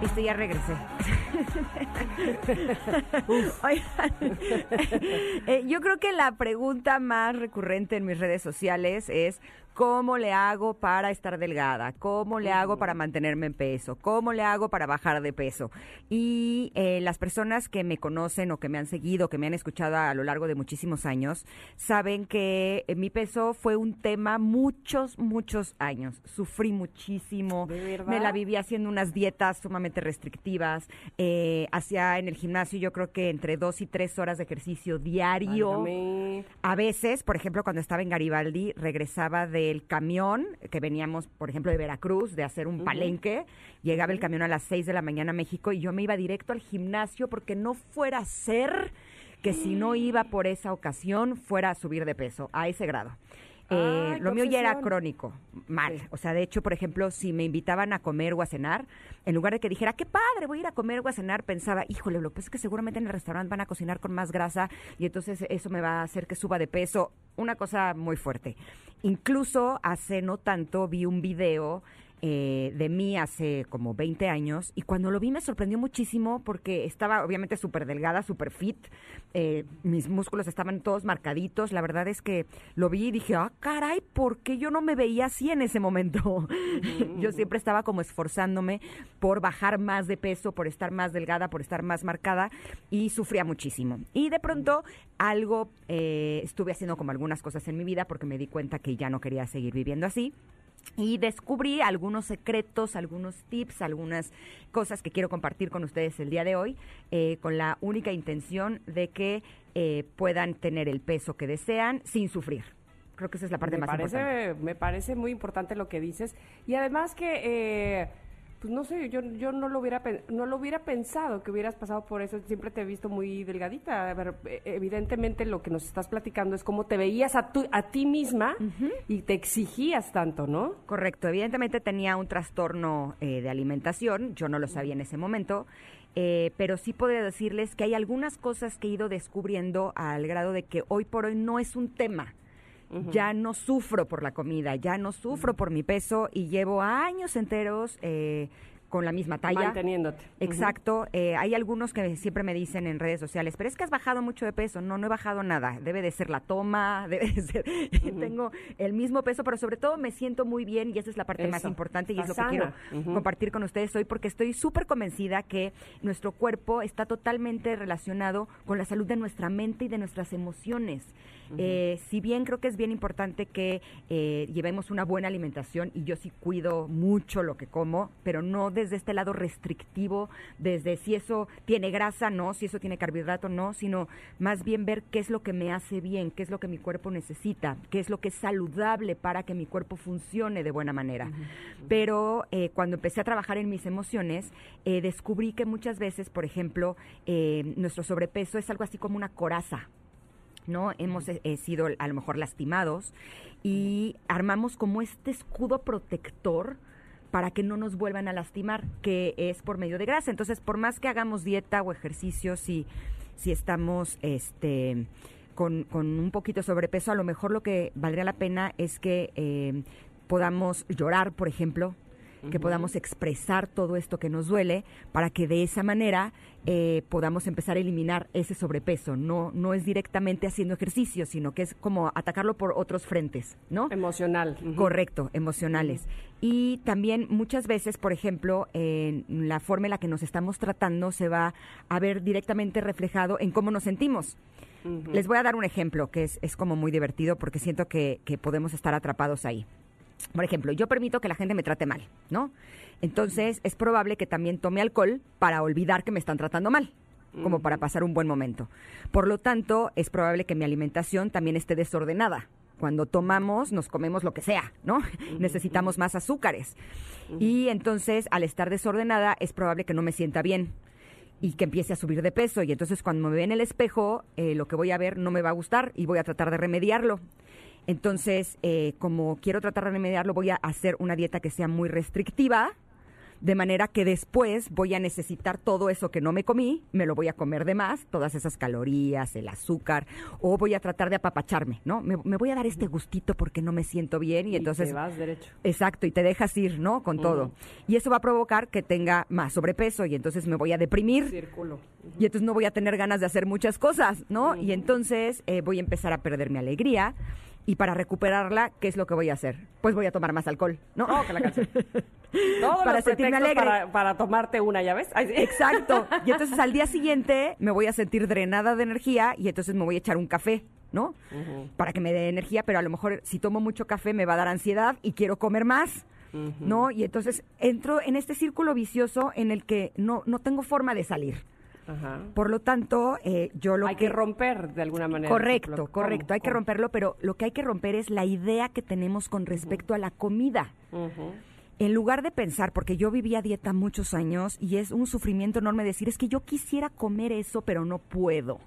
Listo, ya regresé. Oigan, eh, yo creo que la pregunta más recurrente en mis redes sociales es ¿cómo le hago para estar delgada? ¿Cómo le hago para mantenerme en peso? ¿Cómo le hago para bajar de peso? Y eh, las personas que me conocen o que me han seguido, que me han escuchado a lo largo de muchísimos años, saben que eh, mi peso fue un tema muchos, muchos años. Sufrí muchísimo. ¿De? Me la viví haciendo unas dietas sumamente restrictivas. Eh, hacía en el gimnasio yo creo que entre dos y tres horas de ejercicio diario. Válgame. A veces, por ejemplo, cuando estaba en Garibaldi, regresaba del camión, que veníamos, por ejemplo, de Veracruz, de hacer un palenque. Llegaba el camión a las 6 de la mañana a México y yo me iba directo al gimnasio porque no fuera a ser que si no iba por esa ocasión fuera a subir de peso, a ese grado. Eh, Ay, lo mío ya era crónico, mal. Sí. O sea, de hecho, por ejemplo, si me invitaban a comer o a cenar, en lugar de que dijera, qué padre, voy a ir a comer o a cenar, pensaba, híjole, lo que pasa es que seguramente en el restaurante van a cocinar con más grasa y entonces eso me va a hacer que suba de peso. Una cosa muy fuerte. Incluso hace no tanto vi un video eh, de mí hace como 20 años y cuando lo vi me sorprendió muchísimo porque estaba obviamente súper delgada, súper fit, eh, mis músculos estaban todos marcaditos, la verdad es que lo vi y dije, ah, caray, ¿por qué yo no me veía así en ese momento? yo siempre estaba como esforzándome por bajar más de peso, por estar más delgada, por estar más marcada y sufría muchísimo. Y de pronto algo, eh, estuve haciendo como algunas cosas en mi vida porque me di cuenta que ya no quería seguir viviendo así. Y descubrí algunos secretos, algunos tips, algunas cosas que quiero compartir con ustedes el día de hoy, eh, con la única intención de que eh, puedan tener el peso que desean sin sufrir. Creo que esa es la parte me más parece, importante. Me parece muy importante lo que dices. Y además que, eh, pues no sé, yo, yo no, lo hubiera, no lo hubiera pensado que hubieras pasado por eso. Siempre te he visto muy delgadita. A ver, eh, evidentemente lo que nos estás platicando es cómo te veías a, tu- a ti misma y te exigías tanto, ¿no? Correcto, evidentemente tenía un trastorno eh, de alimentación, yo no lo sabía en ese momento, eh, pero sí podría decirles que hay algunas cosas que he ido descubriendo al grado de que hoy por hoy no es un tema. Ya no sufro por la comida, ya no sufro por mi peso y llevo años enteros eh, con la misma talla. Manteniéndote. Exacto. eh, hay algunos que siempre me dicen en redes sociales, pero es que has bajado mucho de peso. No, no he bajado nada. Debe de ser la toma, debe de ser... Tengo el mismo peso, pero sobre todo me siento muy bien y esa es la parte más importante y es lo que quiero compartir con ustedes hoy porque estoy súper convencida que nuestro cuerpo está totalmente relacionado con la salud de nuestra mente y de nuestras emociones. Eh, si bien creo que es bien importante que eh, llevemos una buena alimentación y yo sí cuido mucho lo que como, pero no desde este lado restrictivo, desde si eso tiene grasa, no, si eso tiene carbohidrato, no, sino más bien ver qué es lo que me hace bien, qué es lo que mi cuerpo necesita, qué es lo que es saludable para que mi cuerpo funcione de buena manera. Pero eh, cuando empecé a trabajar en mis emociones, eh, descubrí que muchas veces, por ejemplo, eh, nuestro sobrepeso es algo así como una coraza. ¿no? Hemos eh, sido a lo mejor lastimados y armamos como este escudo protector para que no nos vuelvan a lastimar, que es por medio de grasa. Entonces, por más que hagamos dieta o ejercicio, si, si estamos este, con, con un poquito de sobrepeso, a lo mejor lo que valdría la pena es que eh, podamos llorar, por ejemplo, que podamos expresar todo esto que nos duele para que de esa manera eh, podamos empezar a eliminar ese sobrepeso. No, no es directamente haciendo ejercicio, sino que es como atacarlo por otros frentes, ¿no? Emocional. Correcto, emocionales. Y también muchas veces, por ejemplo, en la forma en la que nos estamos tratando se va a ver directamente reflejado en cómo nos sentimos. Les voy a dar un ejemplo que es, es como muy divertido porque siento que, que podemos estar atrapados ahí. Por ejemplo, yo permito que la gente me trate mal, ¿no? Entonces es probable que también tome alcohol para olvidar que me están tratando mal, como para pasar un buen momento. Por lo tanto, es probable que mi alimentación también esté desordenada. Cuando tomamos, nos comemos lo que sea, ¿no? Necesitamos más azúcares. Y entonces, al estar desordenada, es probable que no me sienta bien y que empiece a subir de peso. Y entonces cuando me ve en el espejo, eh, lo que voy a ver no me va a gustar y voy a tratar de remediarlo. Entonces, eh, como quiero tratar de remediarlo, voy a hacer una dieta que sea muy restrictiva, de manera que después voy a necesitar todo eso que no me comí, me lo voy a comer de más, todas esas calorías, el azúcar, o voy a tratar de apapacharme, ¿no? Me, me voy a dar este gustito porque no me siento bien y, Y entonces... te vas derecho. Exacto, y te dejas ir, ¿no? Con todo. Y eso va a provocar que tenga más sobrepeso y entonces me voy a deprimir. Círculo. Y entonces no voy a tener ganas de hacer muchas cosas, ¿no? Y entonces eh, voy a empezar a perder mi alegría. Y para recuperarla, ¿qué es lo que voy a hacer? Pues voy a tomar más alcohol, ¿no? Oh, que la canción. Todos Para los sentirme alegre. Para, para tomarte una, ¿ya ves? Ay, sí. Exacto. Y entonces al día siguiente me voy a sentir drenada de energía y entonces me voy a echar un café, ¿no? Para que me dé energía, pero a lo mejor si tomo mucho café me va a dar ansiedad y quiero comer más, ¿no? Y entonces entro en este círculo vicioso en el que no, no tengo forma de salir. Ajá. Por lo tanto, eh, yo lo Hay que romper de alguna manera. Correcto, correcto. Hay que romperlo, pero lo que hay que romper es la idea que tenemos con respecto a la comida. En lugar de pensar, porque yo vivía dieta muchos años y es un sufrimiento enorme decir, es que yo quisiera comer eso, pero no puedo.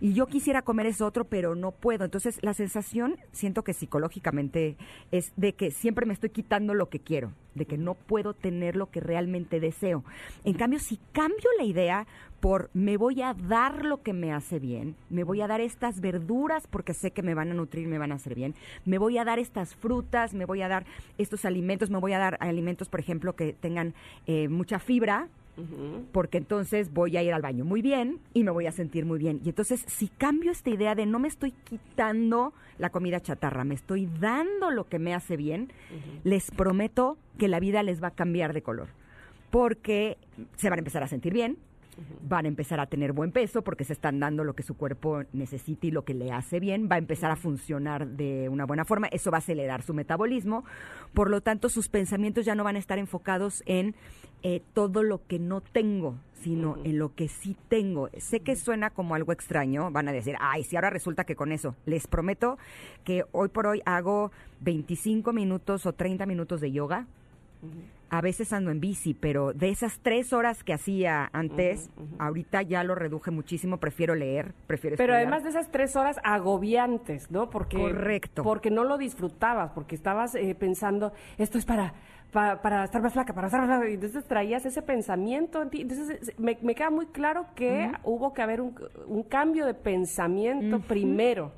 Y yo quisiera comer eso otro, pero no puedo. Entonces, la sensación, siento que psicológicamente, es de que siempre me estoy quitando lo que quiero, de que no puedo tener lo que realmente deseo. En cambio, si cambio la idea por me voy a dar lo que me hace bien, me voy a dar estas verduras porque sé que me van a nutrir, me van a hacer bien, me voy a dar estas frutas, me voy a dar estos alimentos, me voy a dar alimentos, por ejemplo, que tengan eh, mucha fibra, porque entonces voy a ir al baño muy bien y me voy a sentir muy bien. Y entonces, si cambio esta idea de no me estoy quitando la comida chatarra, me estoy dando lo que me hace bien, les prometo que la vida les va a cambiar de color. Porque se van a empezar a sentir bien, van a empezar a tener buen peso porque se están dando lo que su cuerpo necesita y lo que le hace bien, va a empezar a funcionar de una buena forma, eso va a acelerar su metabolismo, por lo tanto sus pensamientos ya no van a estar enfocados en eh, todo lo que no tengo, sino en lo que sí tengo. Sé que suena como algo extraño, van a decir, ay, si ahora resulta que con eso, les prometo que hoy por hoy hago 25 minutos o 30 minutos de yoga, a veces ando en bici, pero de esas tres horas que hacía antes, ahorita ya lo reduje muchísimo, prefiero leer, prefiero Pero estudiar. además de esas tres horas agobiantes, ¿no? Porque, Correcto. Porque no lo disfrutabas, porque estabas eh, pensando, esto es para, pa- para, estar más flaca, para estar más flaca. Entonces traías ese pensamiento en ti. Entonces es- me, me queda muy claro que hubo que haber un, un cambio de pensamiento primero,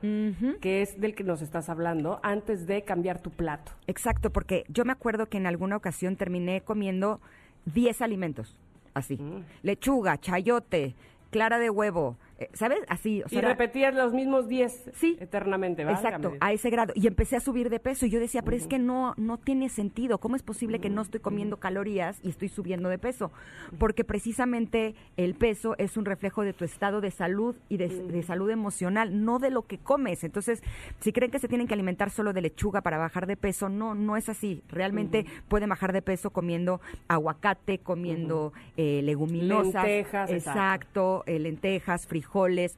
que es del que nos estás hablando, antes de cambiar tu plato. Exacto, porque yo me acuerdo que en alguna ocasión terminé comiendo 10 alimentos, así. Mm. Lechuga, chayote, clara de huevo, eh, ¿sabes? Así, o Y sea, era- repetías los mismos 10 Sí. eternamente, ¿verdad? Exacto, a ese grado. Y empecé a subir de peso. Y yo decía, pero es que no, no tiene sentido. ¿Cómo es posible que no estoy comiendo calorías y estoy subiendo de peso? Porque precisamente el peso es un reflejo de tu estado de salud y de, de salud emocional, no de lo que comes. Entonces, si creen que se tienen que alimentar solo de lechuga para bajar de peso, no, no es así. Realmente pueden bajar de peso comiendo aguacate, comiendo eh, leguminosas. Lentejas, exacto. exacto, eh, lentejas, frijoles,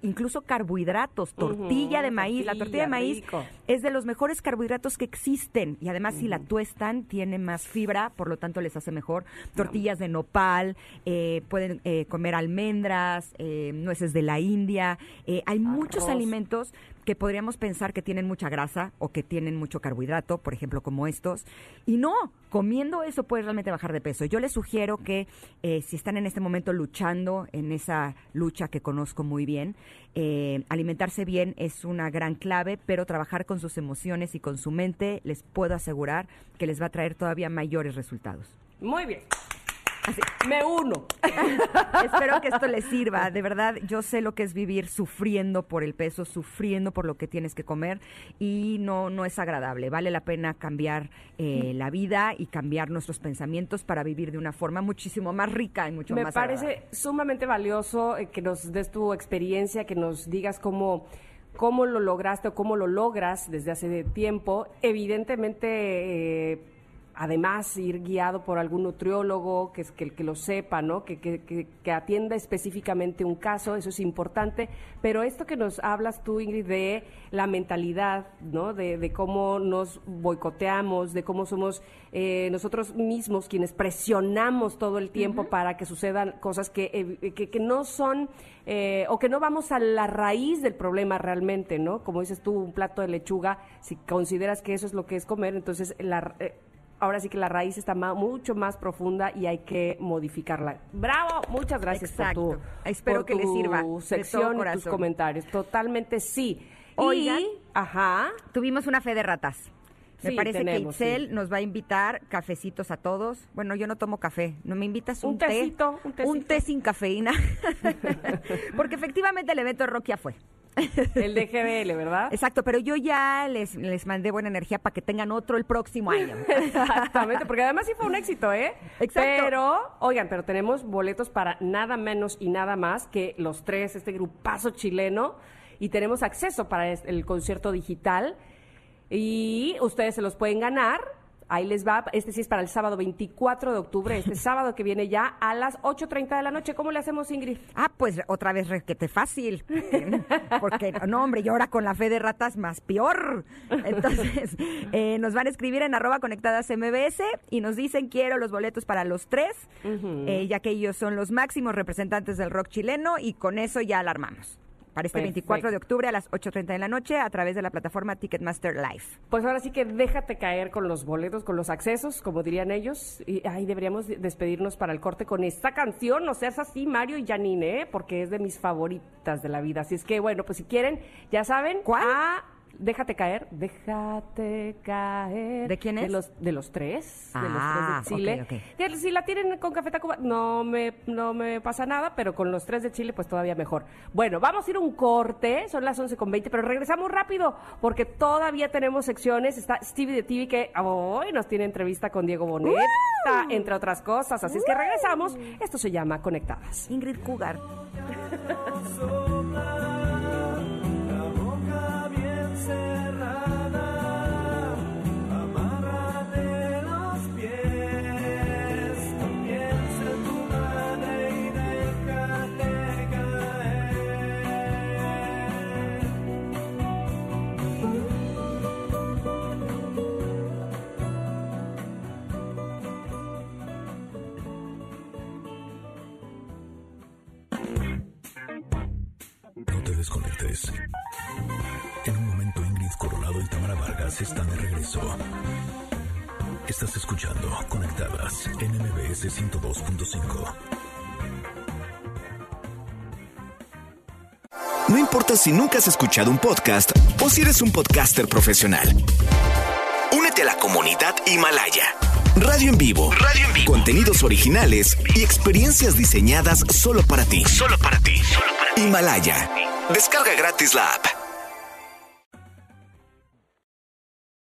incluso carbohidratos, tortilla de maíz. La tortilla de maíz rico. es de los mejores carbohidratos que existen y además si la tuestan tiene más fibra, por lo tanto les hace mejor. Tortillas de nopal, eh, pueden eh, comer almendras, eh, nueces de la India. eh, hay muchos alimentos que podríamos pensar que tienen mucha grasa o que tienen mucho carbohidrato, por ejemplo, como estos. Y no, comiendo eso puedes realmente bajar de peso. Yo les sugiero que eh, si están en este momento luchando en esa lucha que conozco muy bien, eh, alimentarse bien es una gran clave, pero trabajar con sus emociones y con su mente les puedo asegurar que les va a traer todavía mayores resultados. Muy bien. Me uno. Espero que esto les sirva. De verdad, yo sé lo que es vivir sufriendo por el peso, sufriendo por lo que tienes que comer y no, no es agradable. Vale la pena cambiar eh, la vida y cambiar nuestros pensamientos para vivir de una forma muchísimo más rica y mucho Me más parece agradable. sumamente valioso eh, que nos des tu experiencia, que nos digas cómo, cómo lo lograste o cómo lo logras desde hace tiempo. Evidentemente, eh, además, ir guiado por algún nutriólogo que, es- que, que lo sepa, ¿no? Que, que, que- atienda específicamente un caso, eso es importante. Pero esto que nos hablas tú, Ingrid, de la mentalidad, ¿no? De, de cómo nos boicoteamos, de cómo somos eh, nosotros mismos quienes presionamos todo el tiempo para que sucedan cosas que, eh, que, que no son eh, o que no vamos a la raíz del problema realmente, ¿no? Como dices tú, un plato de lechuga, si consideras que eso es lo que es comer, entonces la, eh, ahora sí que la raíz está mucho más profunda y hay que modificarla. ¡Bravo! Muchas gracias Exacto. por tu, Espero por que les sirva sección y tus comentarios. Totalmente sí. Oigan. Y, ajá, Tuvimos una fe de ratas. Me Sí, parece tenemos, que Itzel sí. nos va a invitar cafecitos a todos. Bueno, yo no tomo café. ¿No me invitas un, Un té? un tecito. té sin cafeína. Porque efectivamente el evento de ya fue. el de GBL, ¿verdad? Exacto, pero yo ya les, les mandé buena energía para que tengan otro el próximo año. Exactamente, porque además sí fue un éxito, ¿eh? Exacto. Pero, oigan, pero tenemos boletos para nada menos y nada más que los tres, este grupazo chileno, y tenemos acceso para el concierto digital, y ustedes se los pueden ganar. Ahí les va, este sí es para el sábado 24 de octubre, este sábado que viene ya a las 8.30 de la noche. ¿Cómo le hacemos, Ingrid? Ah, pues otra vez requete fácil. Porque, no, hombre, y ahora con la fe de ratas más peor. Entonces, eh, nos van a escribir en arroba conectadas MBS y nos dicen quiero los boletos para los tres, eh, ya que ellos son los máximos representantes del rock chileno y con eso ya la armamos. Para este Perfecto. 24 de octubre a las 8.30 de la noche a través de la plataforma Ticketmaster Live. Pues ahora sí que déjate caer con los boletos, con los accesos, como dirían ellos. Y ahí deberíamos de- despedirnos para el corte con esta canción. No seas así, Mario y Janine, ¿eh? porque es de mis favoritas de la vida. Así es que, bueno, pues si quieren, ya saben. ¿Cuál? a Déjate caer, déjate caer. ¿De quién es? De los, de los tres, de Ah, los tres de Chile. ok, ok. Que Si la tienen con Café Tacuba, no me, no me pasa nada, pero con los tres de Chile, pues todavía mejor. Bueno, vamos a ir a un corte, son las 11.20, pero regresamos rápido, porque todavía tenemos secciones. Está Stevie de TV, que hoy nos tiene entrevista con Diego Boneta, entre otras cosas. Así es que regresamos. Esto se llama Conectadas. Ingrid Cougar. La boca bien Estás escuchando Conectadas en MBS 102.5. No importa si nunca has escuchado un podcast o si eres un podcaster profesional. Únete a la comunidad Himalaya. Radio en vivo. Radio en vivo. Contenidos originales y experiencias diseñadas solo para ti. Solo para ti. Himalaya. Descarga gratis la app.